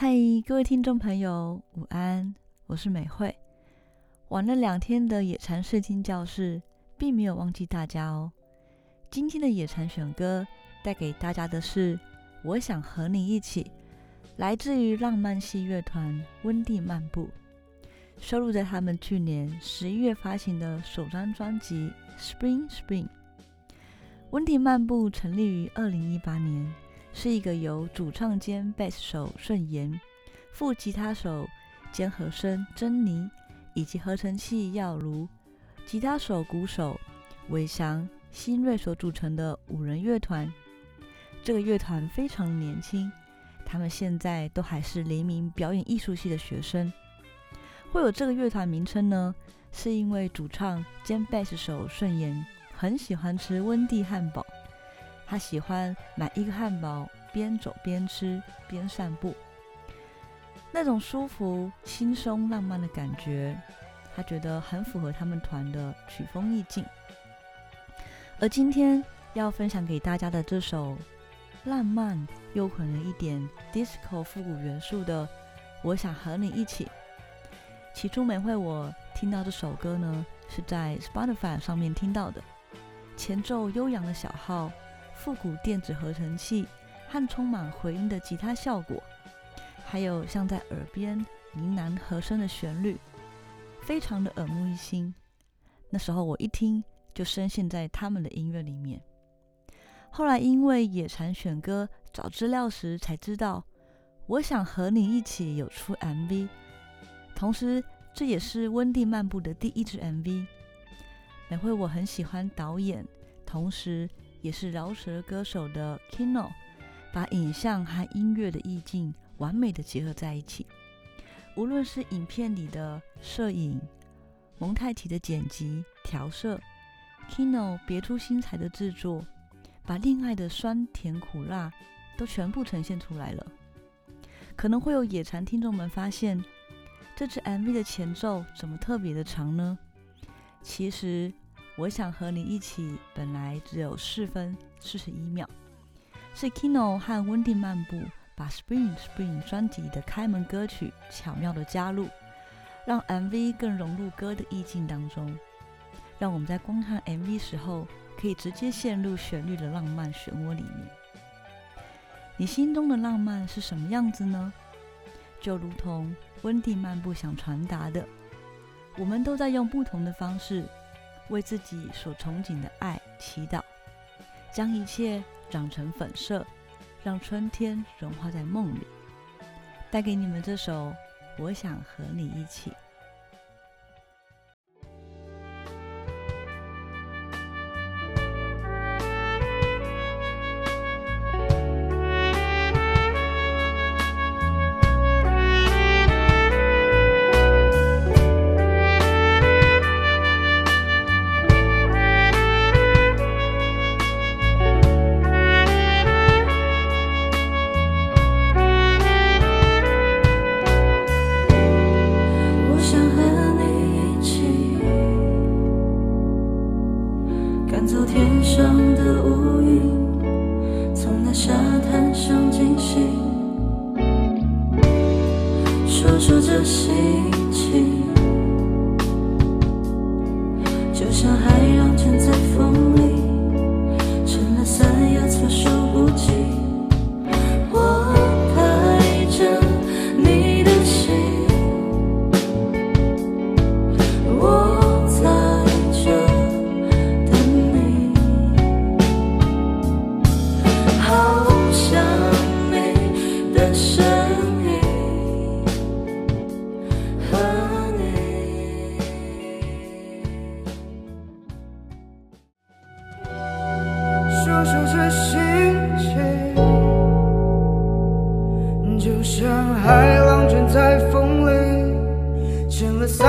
嗨，各位听众朋友，午安，我是美惠。玩了两天的野禅试听教室，并没有忘记大家哦。今天的野禅选歌带给大家的是《我想和你一起》，来自于浪漫系乐团温蒂漫步，收录在他们去年十一月发行的首张专辑《Spring Spring》。温蒂漫步成立于二零一八年，是一个由主唱兼贝斯手顺延、副吉他手兼和声珍妮以及合成器耀如、吉他手、鼓手韦翔、新锐所组成的五人乐团。这个乐团非常年轻，他们现在都还是黎明表演艺术系的学生。会有这个乐团名称呢，是因为主唱兼贝斯手顺延。很喜欢吃温蒂汉堡，他喜欢买一个汉堡，边走边吃边散步，那种舒服、轻松、浪漫的感觉，他觉得很符合他们团的曲风意境。而今天要分享给大家的这首浪漫又混了一点 disco 复古元素的《我想和你一起》，起初美惠我听到这首歌呢，是在 Spotify 上面听到的。前奏悠扬的小号、复古电子合成器和充满回音的吉他效果，还有像在耳边呢喃和声的旋律，非常的耳目一新。那时候我一听就深陷在他们的音乐里面。后来因为野禅选歌找资料时才知道，我想和你一起有出 MV，同时这也是温蒂漫步的第一支 MV。美惠我很喜欢导演，同时也是饶舌歌手的 Kino，把影像和音乐的意境完美的结合在一起。无论是影片里的摄影、蒙太奇的剪辑、调色，Kino 别出心裁的制作，把恋爱的酸甜苦辣都全部呈现出来了。可能会有野馋听众们发现，这支 MV 的前奏怎么特别的长呢？其实，我想和你一起。本来只有四分四十一秒，是 Kino 和温蒂漫步把 Spring Spring 专辑的开门歌曲巧妙的加入，让 MV 更融入歌的意境当中，让我们在观看 MV 时候可以直接陷入旋律的浪漫漩涡里面。你心中的浪漫是什么样子呢？就如同温蒂漫步想传达的。我们都在用不同的方式为自己所憧憬的爱祈祷，将一切长成粉色，让春天融化在梦里。带给你们这首《我想和你一起》。赶走天上的乌云，从那沙滩上惊醒，说出这心。说说这心情就像海浪卷在风里成了塞